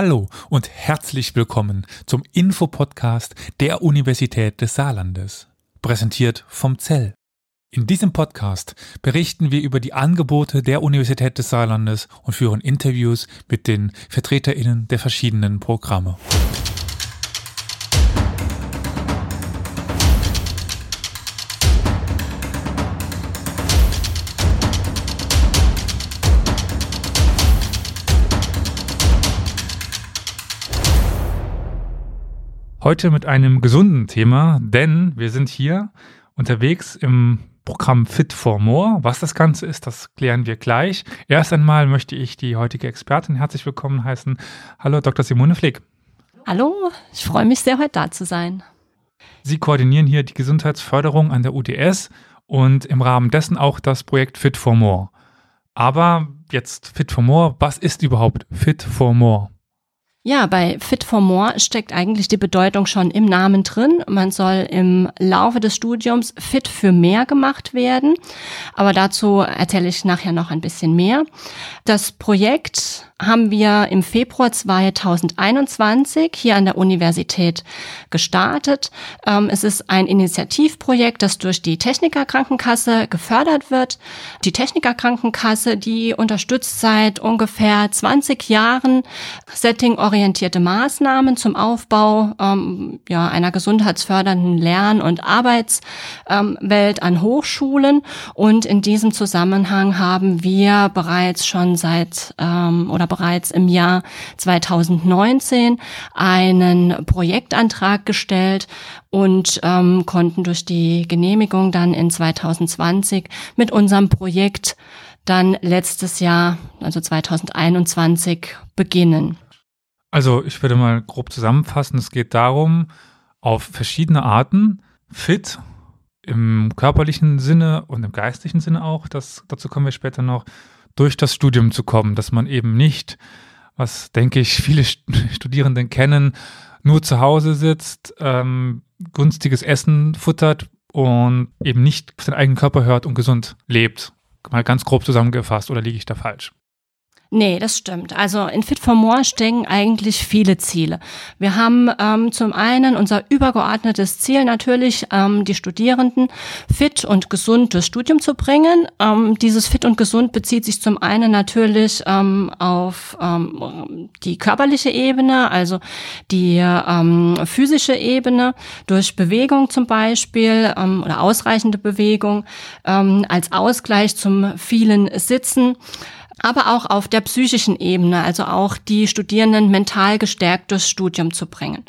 Hallo und herzlich willkommen zum Infopodcast der Universität des Saarlandes, präsentiert vom Zell. In diesem Podcast berichten wir über die Angebote der Universität des Saarlandes und führen Interviews mit den Vertreterinnen der verschiedenen Programme. Heute mit einem gesunden Thema, denn wir sind hier unterwegs im Programm Fit for More. Was das Ganze ist, das klären wir gleich. Erst einmal möchte ich die heutige Expertin herzlich willkommen heißen. Hallo, Dr. Simone Flick. Hallo, ich freue mich sehr, heute da zu sein. Sie koordinieren hier die Gesundheitsförderung an der UDS und im Rahmen dessen auch das Projekt Fit for More. Aber jetzt Fit for More, was ist überhaupt Fit for More? Ja, bei Fit for More steckt eigentlich die Bedeutung schon im Namen drin. Man soll im Laufe des Studiums fit für mehr gemacht werden. Aber dazu erzähle ich nachher noch ein bisschen mehr. Das Projekt haben wir im Februar 2021 hier an der Universität gestartet. Ähm, es ist ein Initiativprojekt, das durch die Technikerkrankenkasse gefördert wird. Die Technikerkrankenkasse, die unterstützt seit ungefähr 20 Jahren settingorientierte Maßnahmen zum Aufbau ähm, einer gesundheitsfördernden Lern- und Arbeitswelt ähm, an Hochschulen. Und in diesem Zusammenhang haben wir bereits schon seit ähm, oder bereits im Jahr 2019 einen Projektantrag gestellt und ähm, konnten durch die Genehmigung dann in 2020 mit unserem Projekt dann letztes Jahr, also 2021, beginnen. Also ich würde mal grob zusammenfassen, es geht darum, auf verschiedene Arten fit im körperlichen Sinne und im geistlichen Sinne auch, das, dazu kommen wir später noch, durch das Studium zu kommen, dass man eben nicht, was denke ich viele Studierenden kennen, nur zu Hause sitzt, ähm, günstiges Essen futtert und eben nicht auf den eigenen Körper hört und gesund lebt. Mal ganz grob zusammengefasst, oder liege ich da falsch? Nee, das stimmt. Also in Fit for More stecken eigentlich viele Ziele. Wir haben ähm, zum einen unser übergeordnetes Ziel natürlich, ähm, die Studierenden fit und gesund durchs Studium zu bringen. Ähm, dieses fit und gesund bezieht sich zum einen natürlich ähm, auf ähm, die körperliche Ebene, also die ähm, physische Ebene durch Bewegung zum Beispiel ähm, oder ausreichende Bewegung ähm, als Ausgleich zum vielen Sitzen aber auch auf der psychischen Ebene, also auch die Studierenden mental gestärkt durchs Studium zu bringen.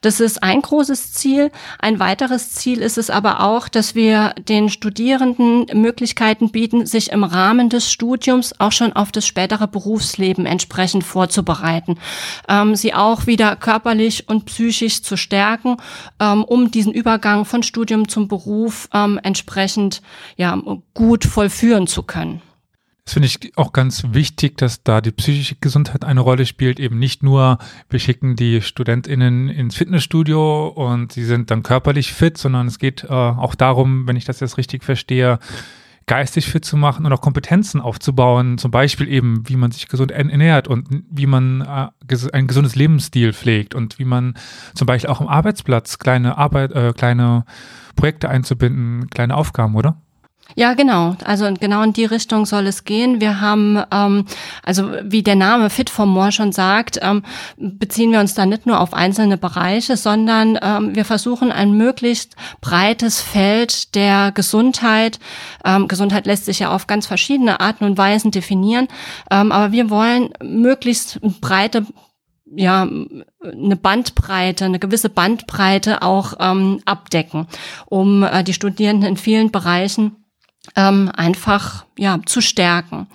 Das ist ein großes Ziel. Ein weiteres Ziel ist es aber auch, dass wir den Studierenden Möglichkeiten bieten, sich im Rahmen des Studiums auch schon auf das spätere Berufsleben entsprechend vorzubereiten, ähm, sie auch wieder körperlich und psychisch zu stärken, ähm, um diesen Übergang von Studium zum Beruf ähm, entsprechend ja, gut vollführen zu können. Das finde ich auch ganz wichtig, dass da die psychische Gesundheit eine Rolle spielt. Eben nicht nur, wir schicken die StudentInnen ins Fitnessstudio und sie sind dann körperlich fit, sondern es geht äh, auch darum, wenn ich das jetzt richtig verstehe, geistig fit zu machen und auch Kompetenzen aufzubauen, zum Beispiel eben, wie man sich gesund ernährt und wie man äh, ein gesundes Lebensstil pflegt und wie man zum Beispiel auch am Arbeitsplatz kleine Arbeit, äh, kleine Projekte einzubinden, kleine Aufgaben, oder? Ja, genau. Also genau in die Richtung soll es gehen. Wir haben, ähm, also wie der Name Fit for More schon sagt, ähm, beziehen wir uns da nicht nur auf einzelne Bereiche, sondern ähm, wir versuchen ein möglichst breites Feld der Gesundheit. Ähm, Gesundheit lässt sich ja auf ganz verschiedene Arten und Weisen definieren, ähm, aber wir wollen möglichst breite ja eine Bandbreite, eine gewisse Bandbreite auch ähm, abdecken, um äh, die Studierenden in vielen Bereichen ähm, einfach ja zu stärken.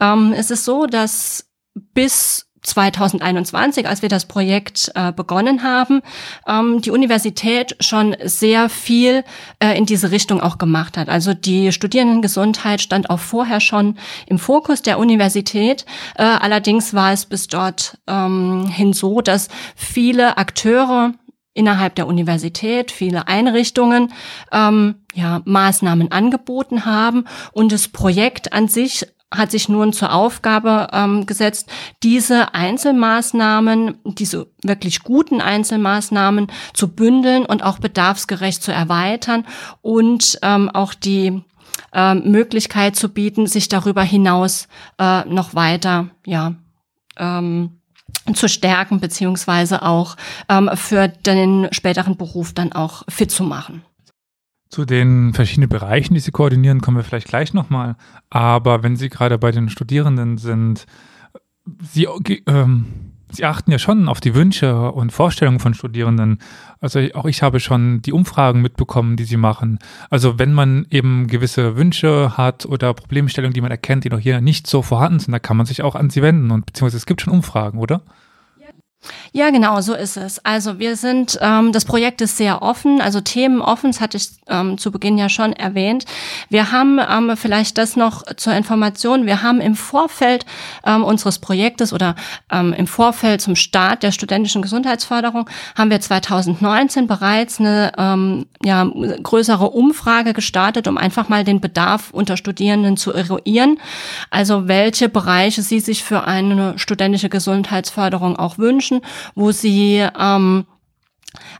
Ähm, es ist so, dass bis 2021, als wir das Projekt äh, begonnen haben, ähm, die Universität schon sehr viel äh, in diese Richtung auch gemacht hat. Also die Studierendengesundheit stand auch vorher schon im Fokus der Universität. Äh, allerdings war es bis dort ähm, hin so, dass viele Akteure innerhalb der Universität, viele Einrichtungen ähm, ja, Maßnahmen angeboten haben. Und das Projekt an sich hat sich nun zur Aufgabe ähm, gesetzt, diese Einzelmaßnahmen, diese wirklich guten Einzelmaßnahmen zu bündeln und auch bedarfsgerecht zu erweitern und ähm, auch die äh, Möglichkeit zu bieten, sich darüber hinaus äh, noch weiter, ja, ähm, zu stärken, beziehungsweise auch ähm, für den späteren Beruf dann auch fit zu machen. Zu den verschiedenen Bereichen, die Sie koordinieren, kommen wir vielleicht gleich nochmal. Aber wenn Sie gerade bei den Studierenden sind, Sie, ähm, Sie achten ja schon auf die Wünsche und Vorstellungen von Studierenden. Also auch ich habe schon die Umfragen mitbekommen, die Sie machen. Also wenn man eben gewisse Wünsche hat oder Problemstellungen, die man erkennt, die noch hier nicht so vorhanden sind, da kann man sich auch an Sie wenden und beziehungsweise es gibt schon Umfragen, oder? Ja, genau, so ist es. Also wir sind, ähm, das Projekt ist sehr offen, also Themen offen, das hatte ich ähm, zu Beginn ja schon erwähnt. Wir haben ähm, vielleicht das noch zur Information, wir haben im Vorfeld ähm, unseres Projektes oder ähm, im Vorfeld zum Start der studentischen Gesundheitsförderung haben wir 2019 bereits eine ähm, ja, größere Umfrage gestartet, um einfach mal den Bedarf unter Studierenden zu eruieren. Also welche Bereiche sie sich für eine studentische Gesundheitsförderung auch wünschen Menschen, wo sie ähm,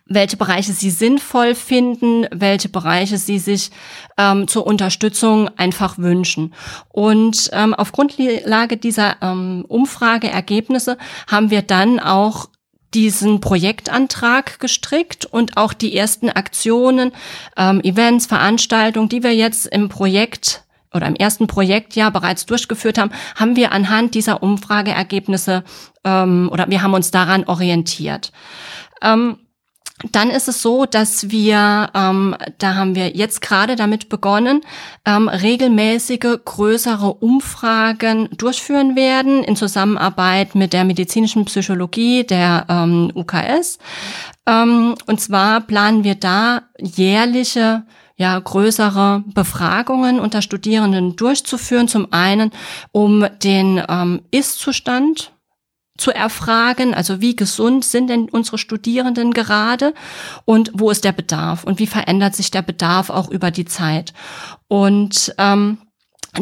welche Bereiche sie sinnvoll finden, welche Bereiche sie sich ähm, zur Unterstützung einfach wünschen. Und ähm, auf Grundlage dieser ähm, Umfrageergebnisse haben wir dann auch diesen Projektantrag gestrickt und auch die ersten Aktionen, ähm, Events, Veranstaltungen, die wir jetzt im Projekt oder im ersten Projektjahr bereits durchgeführt haben, haben wir anhand dieser Umfrageergebnisse ähm, oder wir haben uns daran orientiert. Ähm, dann ist es so, dass wir, ähm, da haben wir jetzt gerade damit begonnen, ähm, regelmäßige größere Umfragen durchführen werden in Zusammenarbeit mit der medizinischen Psychologie der ähm, UKS. Ähm, und zwar planen wir da jährliche ja, größere Befragungen unter Studierenden durchzuführen. Zum einen, um den ähm, Ist-Zustand zu erfragen, also wie gesund sind denn unsere Studierenden gerade und wo ist der Bedarf und wie verändert sich der Bedarf auch über die Zeit. Und ähm,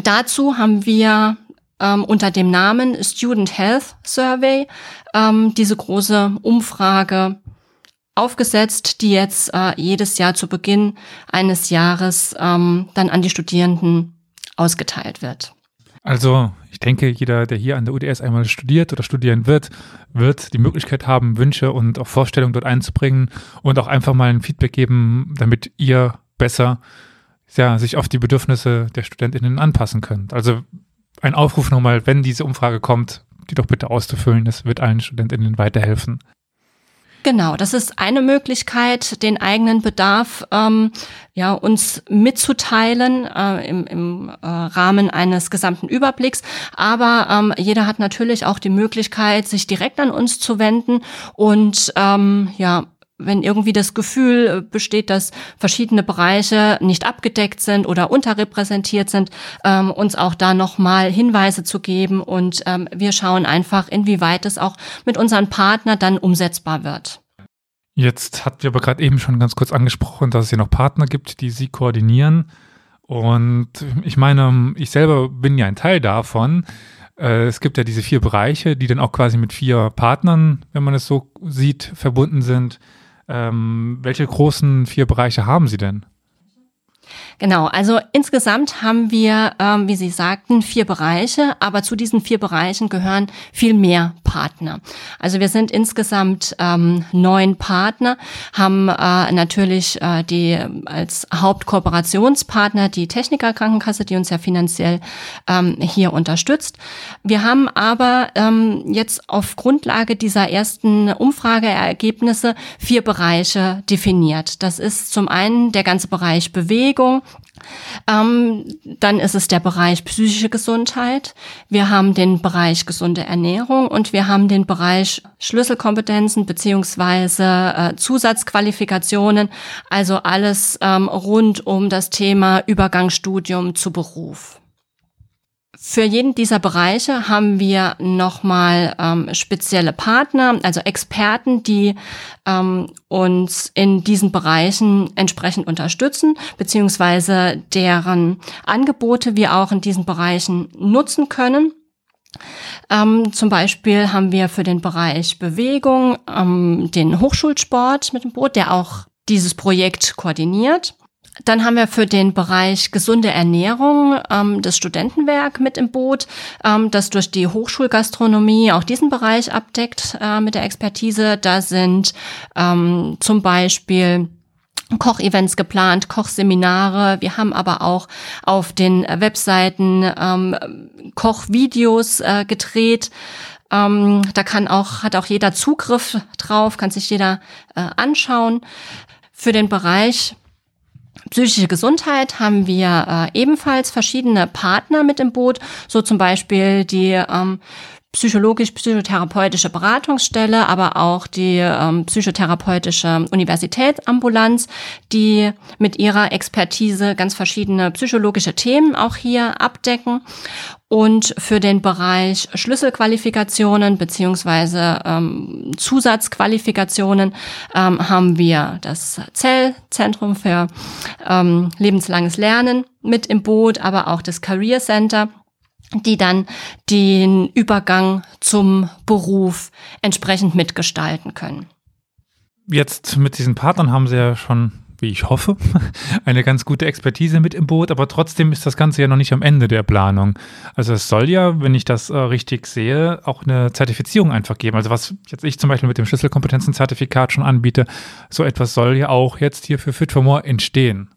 dazu haben wir ähm, unter dem Namen Student Health Survey ähm, diese große Umfrage aufgesetzt, die jetzt äh, jedes Jahr zu Beginn eines Jahres ähm, dann an die Studierenden ausgeteilt wird. Also ich denke, jeder, der hier an der UDS einmal studiert oder studieren wird, wird die Möglichkeit haben, Wünsche und auch Vorstellungen dort einzubringen und auch einfach mal ein Feedback geben, damit ihr besser ja, sich auf die Bedürfnisse der Studentinnen anpassen könnt. Also ein Aufruf nochmal, wenn diese Umfrage kommt, die doch bitte auszufüllen. Das wird allen Studentinnen weiterhelfen. Genau, das ist eine Möglichkeit, den eigenen Bedarf ähm, ja uns mitzuteilen äh, im, im äh, Rahmen eines gesamten Überblicks. Aber ähm, jeder hat natürlich auch die Möglichkeit, sich direkt an uns zu wenden und ähm, ja wenn irgendwie das Gefühl äh, besteht, dass verschiedene Bereiche nicht abgedeckt sind oder unterrepräsentiert sind, ähm, uns auch da nochmal Hinweise zu geben. Und ähm, wir schauen einfach, inwieweit es auch mit unseren Partnern dann umsetzbar wird. Jetzt hatten wir aber gerade eben schon ganz kurz angesprochen, dass es hier noch Partner gibt, die Sie koordinieren. Und ich meine, ich selber bin ja ein Teil davon. Äh, es gibt ja diese vier Bereiche, die dann auch quasi mit vier Partnern, wenn man es so sieht, verbunden sind. Ähm, welche großen vier Bereiche haben Sie denn? Genau, also insgesamt haben wir, ähm, wie Sie sagten, vier Bereiche, aber zu diesen vier Bereichen gehören viel mehr Partner. Also wir sind insgesamt ähm, neun Partner, haben äh, natürlich äh, die als Hauptkooperationspartner die Technikerkrankenkasse, die uns ja finanziell ähm, hier unterstützt. Wir haben aber ähm, jetzt auf Grundlage dieser ersten Umfrageergebnisse vier Bereiche definiert. Das ist zum einen der ganze Bereich Bewegung, ähm, dann ist es der Bereich psychische Gesundheit. Wir haben den Bereich gesunde Ernährung und wir haben den Bereich Schlüsselkompetenzen beziehungsweise äh, Zusatzqualifikationen, also alles ähm, rund um das Thema Übergangsstudium zu Beruf. Für jeden dieser Bereiche haben wir nochmal ähm, spezielle Partner, also Experten, die ähm, uns in diesen Bereichen entsprechend unterstützen, beziehungsweise deren Angebote wir auch in diesen Bereichen nutzen können. Ähm, zum Beispiel haben wir für den Bereich Bewegung ähm, den Hochschulsport mit dem Boot, der auch dieses Projekt koordiniert. Dann haben wir für den Bereich gesunde Ernährung ähm, das Studentenwerk mit im Boot, ähm, das durch die Hochschulgastronomie auch diesen Bereich abdeckt äh, mit der Expertise. Da sind ähm, zum Beispiel Kochevents geplant, Kochseminare. Wir haben aber auch auf den Webseiten ähm, Kochvideos äh, gedreht. Ähm, da kann auch, hat auch jeder Zugriff drauf, kann sich jeder äh, anschauen. Für den Bereich Psychische Gesundheit haben wir äh, ebenfalls verschiedene Partner mit im Boot, so zum Beispiel die ähm, psychologisch-psychotherapeutische Beratungsstelle, aber auch die ähm, psychotherapeutische Universitätsambulanz, die mit ihrer Expertise ganz verschiedene psychologische Themen auch hier abdecken. Und für den Bereich Schlüsselqualifikationen beziehungsweise ähm, Zusatzqualifikationen ähm, haben wir das Zellzentrum für ähm, lebenslanges Lernen mit im Boot, aber auch das Career Center die dann den Übergang zum Beruf entsprechend mitgestalten können. Jetzt mit diesen Partnern haben Sie ja schon, wie ich hoffe, eine ganz gute Expertise mit im Boot, aber trotzdem ist das Ganze ja noch nicht am Ende der Planung. Also es soll ja, wenn ich das äh, richtig sehe, auch eine Zertifizierung einfach geben. Also was jetzt ich zum Beispiel mit dem Schlüsselkompetenzenzertifikat schon anbiete, so etwas soll ja auch jetzt hier für Fit for More entstehen.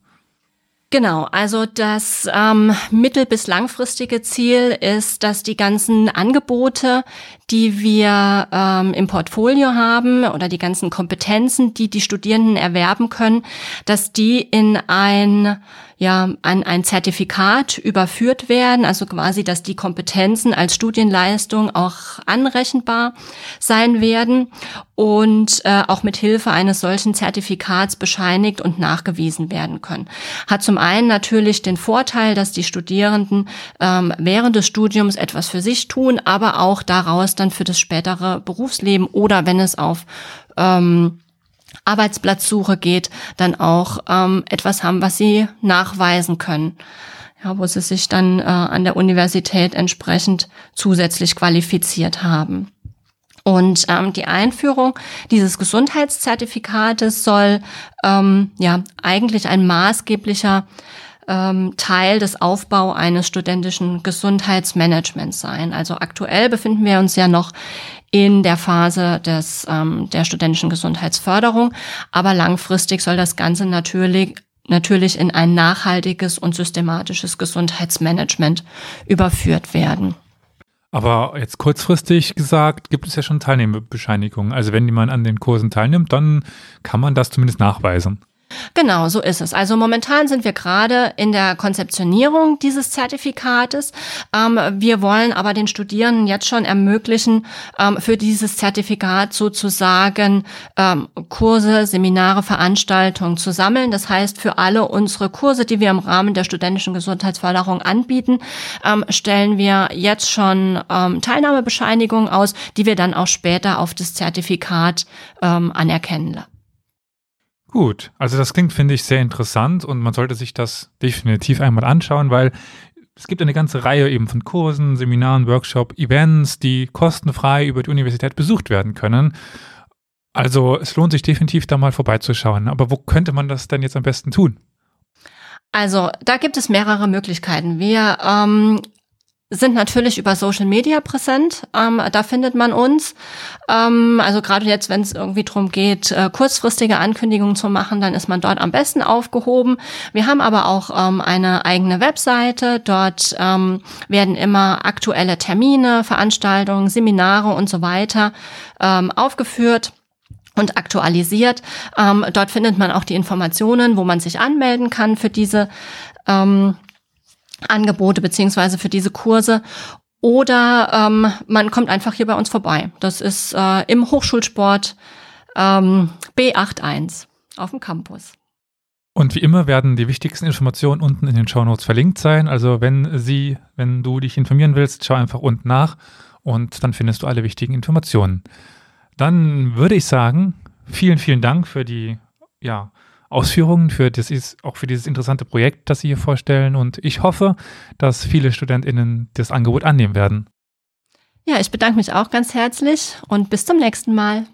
Genau, also das ähm, mittel- bis langfristige Ziel ist, dass die ganzen Angebote, die wir ähm, im Portfolio haben oder die ganzen Kompetenzen, die die Studierenden erwerben können, dass die in ein ja an ein Zertifikat überführt werden, also quasi, dass die Kompetenzen als Studienleistung auch anrechenbar sein werden und äh, auch mit Hilfe eines solchen Zertifikats bescheinigt und nachgewiesen werden können. Hat zum einen natürlich den Vorteil, dass die Studierenden ähm, während des Studiums etwas für sich tun, aber auch daraus dann für das spätere Berufsleben oder wenn es auf ähm, Arbeitsplatzsuche geht, dann auch ähm, etwas haben, was sie nachweisen können. Ja, wo sie sich dann äh, an der Universität entsprechend zusätzlich qualifiziert haben. Und ähm, die Einführung dieses Gesundheitszertifikates soll ähm, ja eigentlich ein maßgeblicher ähm, Teil des Aufbau eines studentischen Gesundheitsmanagements sein. Also aktuell befinden wir uns ja noch in der Phase des, ähm, der studentischen Gesundheitsförderung. Aber langfristig soll das Ganze natürlich natürlich in ein nachhaltiges und systematisches Gesundheitsmanagement überführt werden. Aber jetzt kurzfristig gesagt, gibt es ja schon Teilnehmerbescheinigungen. Also wenn jemand an den Kursen teilnimmt, dann kann man das zumindest nachweisen. Genau, so ist es. Also momentan sind wir gerade in der Konzeptionierung dieses Zertifikates. Ähm, wir wollen aber den Studierenden jetzt schon ermöglichen, ähm, für dieses Zertifikat sozusagen ähm, Kurse, Seminare, Veranstaltungen zu sammeln. Das heißt, für alle unsere Kurse, die wir im Rahmen der studentischen Gesundheitsförderung anbieten, ähm, stellen wir jetzt schon ähm, Teilnahmebescheinigungen aus, die wir dann auch später auf das Zertifikat ähm, anerkennen lassen. Gut, also das klingt, finde ich, sehr interessant und man sollte sich das definitiv einmal anschauen, weil es gibt eine ganze Reihe eben von Kursen, Seminaren, Workshop, Events, die kostenfrei über die Universität besucht werden können. Also es lohnt sich definitiv da mal vorbeizuschauen. Aber wo könnte man das denn jetzt am besten tun? Also da gibt es mehrere Möglichkeiten. Wir ähm, sind natürlich über Social Media präsent. Ähm, da findet man uns. Ähm, also gerade jetzt, wenn es irgendwie darum geht, äh, kurzfristige Ankündigungen zu machen, dann ist man dort am besten aufgehoben. Wir haben aber auch ähm, eine eigene Webseite. Dort ähm, werden immer aktuelle Termine, Veranstaltungen, Seminare und so weiter ähm, aufgeführt und aktualisiert. Ähm, dort findet man auch die Informationen, wo man sich anmelden kann für diese Angebote beziehungsweise für diese Kurse. Oder ähm, man kommt einfach hier bei uns vorbei. Das ist äh, im Hochschulsport ähm, B81 auf dem Campus. Und wie immer werden die wichtigsten Informationen unten in den Show Notes verlinkt sein. Also wenn Sie, wenn du dich informieren willst, schau einfach unten nach und dann findest du alle wichtigen Informationen. Dann würde ich sagen, vielen, vielen Dank für die ja, Ausführungen, für das ist, auch für dieses interessante Projekt, das Sie hier vorstellen. Und ich hoffe, dass viele StudentInnen das Angebot annehmen werden. Ja, ich bedanke mich auch ganz herzlich und bis zum nächsten Mal.